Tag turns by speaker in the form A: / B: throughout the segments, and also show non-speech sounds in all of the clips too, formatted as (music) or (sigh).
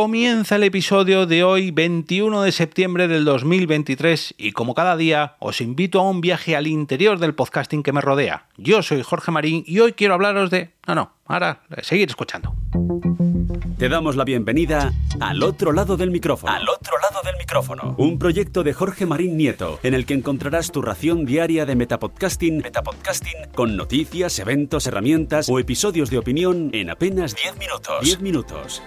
A: Comienza el episodio de hoy, 21 de septiembre del 2023, y como cada día, os invito a un viaje al interior del podcasting que me rodea. Yo soy Jorge Marín y hoy quiero hablaros de... No, no, ahora, seguir escuchando.
B: Te damos la bienvenida al otro lado del micrófono.
C: Al otro lado del micrófono.
B: Un proyecto de Jorge Marín Nieto, en el que encontrarás tu ración diaria de metapodcasting,
C: metapodcasting
B: con noticias, eventos, herramientas o episodios de opinión en apenas
C: 10 minutos.
B: 10 minutos.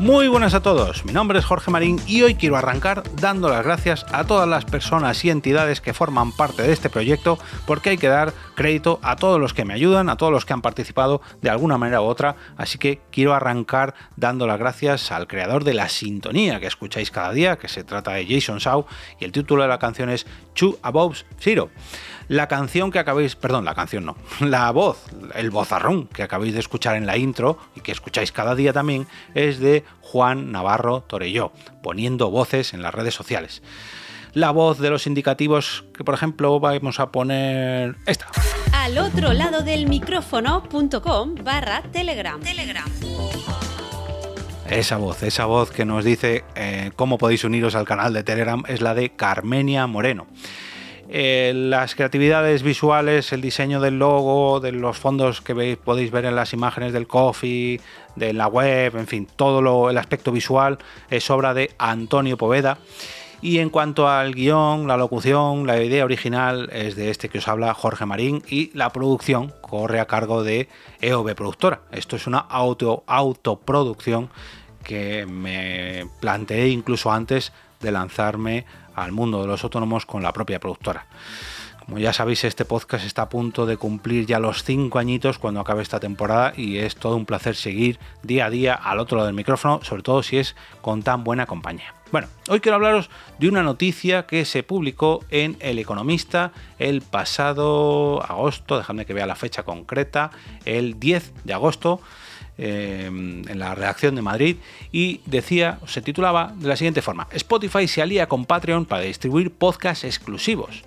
A: Muy buenas a todos, mi nombre es Jorge Marín y hoy quiero arrancar dando las gracias a todas las personas y entidades que forman parte de este proyecto porque hay que dar crédito a todos los que me ayudan, a todos los que han participado de alguna manera u otra, así que quiero arrancar dando las gracias al creador de la sintonía que escucháis cada día, que se trata de Jason Shaw y el título de la canción es Two Above Zero. La canción que acabáis, perdón, la canción no, (laughs) la voz, el vozarrón que acabáis de escuchar en la intro y que escucháis cada día también es de Juan Navarro Torelló, poniendo voces en las redes sociales. La voz de los indicativos que, por ejemplo, vamos a poner esta.
D: Al otro lado del micrófono.com barra telegram. Telegram.
A: Esa voz, esa voz que nos dice eh, cómo podéis uniros al canal de Telegram es la de Carmenia Moreno. Eh, las creatividades visuales, el diseño del logo, de los fondos que podéis ver en las imágenes del coffee, de la web, en fin, todo el aspecto visual es obra de Antonio Poveda. Y en cuanto al guion, la locución, la idea original es de este que os habla Jorge Marín y la producción corre a cargo de EOB Productora. Esto es una auto, autoproducción que me planteé incluso antes de lanzarme al mundo de los autónomos con la propia productora. Como ya sabéis, este podcast está a punto de cumplir ya los cinco añitos cuando acabe esta temporada y es todo un placer seguir día a día al otro lado del micrófono, sobre todo si es con tan buena compañía. Bueno, hoy quiero hablaros de una noticia que se publicó en El Economista el pasado agosto, dejadme que vea la fecha concreta, el 10 de agosto. Em, en la redacción de Madrid y decía, se titulaba de la siguiente forma, Spotify se alía con Patreon para distribuir podcasts exclusivos.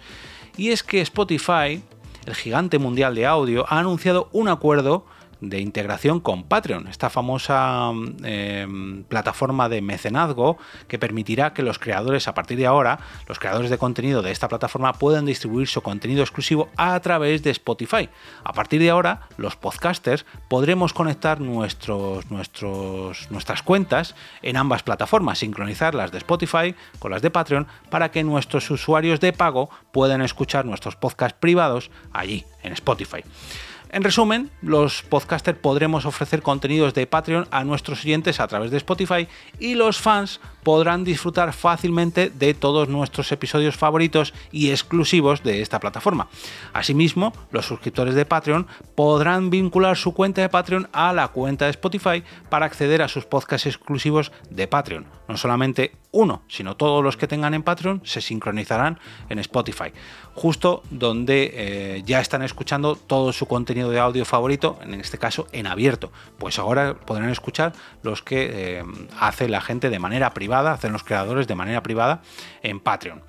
A: Y es que Spotify, el gigante mundial de audio, ha anunciado un acuerdo de integración con Patreon, esta famosa em, plataforma de mecenazgo que permitirá que los creadores a partir de ahora, los creadores de contenido de esta plataforma puedan distribuir su contenido exclusivo a través de Spotify. A partir de ahora, los podcasters podremos conectar nuestros, nuestras cuentas en ambas plataformas, sincronizar las de Spotify con las de Patreon para que nuestros usuarios de pago puedan escuchar nuestros podcasts privados allí, en Spotify. En resumen, los podcasters podremos ofrecer contenidos de Patreon a nuestros oyentes a través de Spotify y los fans podrán disfrutar fácilmente de todos nuestros episodios favoritos y exclusivos de esta plataforma. Asimismo, los suscriptores de Patreon podrán vincular su cuenta de Patreon a la cuenta de Spotify para acceder a sus podcasts exclusivos de Patreon. No solamente uno, sino todos los que tengan en Patreon se sincronizarán en Spotify, justo donde eh, ya están escuchando todo su contenido de audio favorito, en este caso en abierto. Pues ahora podrán escuchar los que eh, hace la gente de manera privada, hacen los creadores de manera privada en Patreon.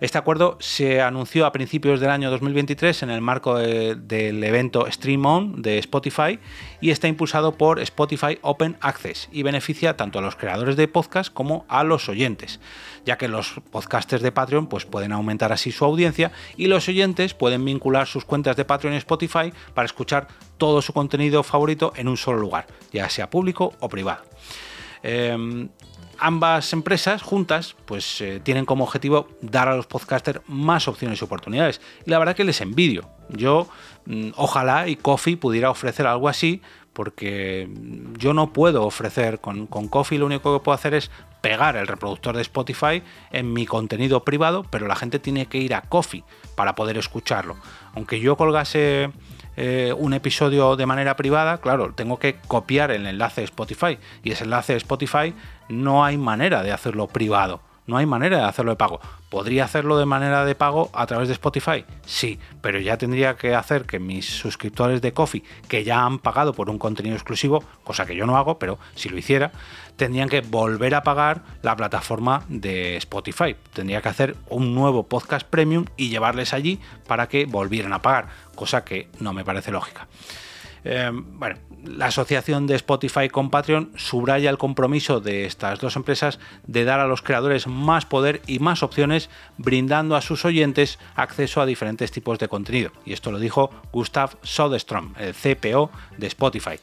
A: Este acuerdo se anunció a principios del año 2023 en el marco del evento Stream On de Spotify y está impulsado por Spotify Open Access y beneficia tanto a los creadores de podcast como a los oyentes, ya que los podcasters de Patreon pues, pueden aumentar así su audiencia y los oyentes pueden vincular sus cuentas de Patreon y Spotify para escuchar todo su contenido favorito en un solo lugar, ya sea público o privado. Em, ambas empresas juntas pues eh, tienen como objetivo dar a los podcasters más opciones y oportunidades. Y la verdad que les envidio. Yo mm, ojalá y Coffee pudiera ofrecer algo así porque yo no puedo ofrecer con, con Coffee, lo único que puedo hacer es pegar el reproductor de Spotify en mi contenido privado, pero la gente tiene que ir a Coffee para poder escucharlo. Aunque yo colgase eh, un episodio de manera privada, claro, tengo que copiar el enlace Spotify y ese enlace Spotify no hay manera de hacerlo privado. No hay manera de hacerlo de pago. ¿Podría hacerlo de manera de pago a través de Spotify? Sí, pero ya tendría que hacer que mis suscriptores de Coffee, que ya han pagado por un contenido exclusivo, cosa que yo no hago, pero si lo hiciera, tendrían que volver a pagar la plataforma de Spotify. Tendría que hacer un nuevo podcast premium y llevarles allí para que volvieran a pagar, cosa que no me parece lógica. Eh, bueno, la asociación de Spotify con Patreon subraya el compromiso de estas dos empresas de dar a los creadores más poder y más opciones, brindando a sus oyentes acceso a diferentes tipos de contenido. Y esto lo dijo Gustav Soderstrom, el CPO de Spotify.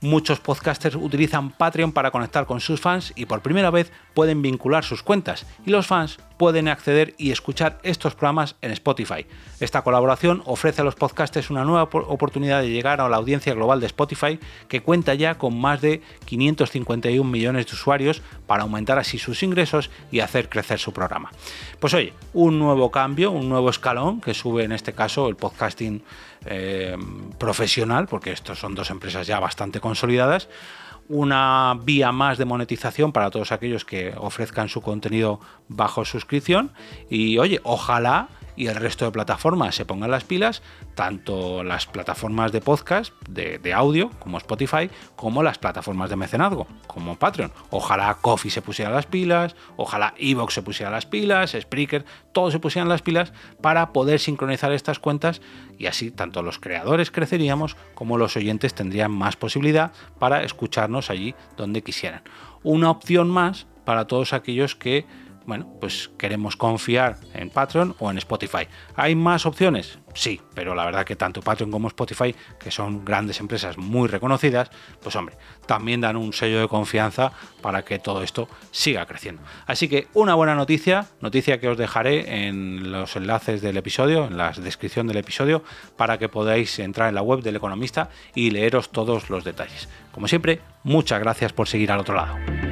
A: Muchos podcasters utilizan Patreon para conectar con sus fans y por primera vez pueden vincular sus cuentas y los fans pueden acceder y escuchar estos programas en Spotify. Esta colaboración ofrece a los podcasters una nueva oportunidad de llegar a la audiencia global de Spotify que cuenta ya con más de 551 millones de usuarios para aumentar así sus ingresos y hacer crecer su programa. Pues oye, un nuevo cambio, un nuevo escalón que sube en este caso el podcasting eh, profesional, porque estos son dos empresas ya bastante consolidadas, una vía más de monetización para todos aquellos que ofrezcan su contenido bajo suscripción y oye, ojalá y el resto de plataformas se pongan las pilas, tanto las plataformas de podcast, de, audio, como Spotify, como las plataformas de mecenazgo, como Patreon. Ojalá Coffee se pusiera las pilas, ojalá Evox se pusiera las pilas, Spreaker, todos se pusieran las pilas para poder sincronizar estas cuentas y así tanto los creadores creceríamos como los oyentes tendrían más posibilidad para escucharnos allí donde quisieran. Una opción más para todos aquellos que bueno, pues queremos confiar en Patreon o en Spotify. ¿Hay más opciones? Sí, pero la verdad que tanto Patreon como Spotify, que son grandes empresas muy reconocidas, pues hombre, también dan un sello de confianza para que todo esto siga creciendo. Así que una buena noticia, noticia que os dejaré en los enlaces del episodio, en la descripción del episodio, para que podáis entrar en la web del economista y leeros todos los detalles. Como siempre, muchas gracias por seguir al otro lado.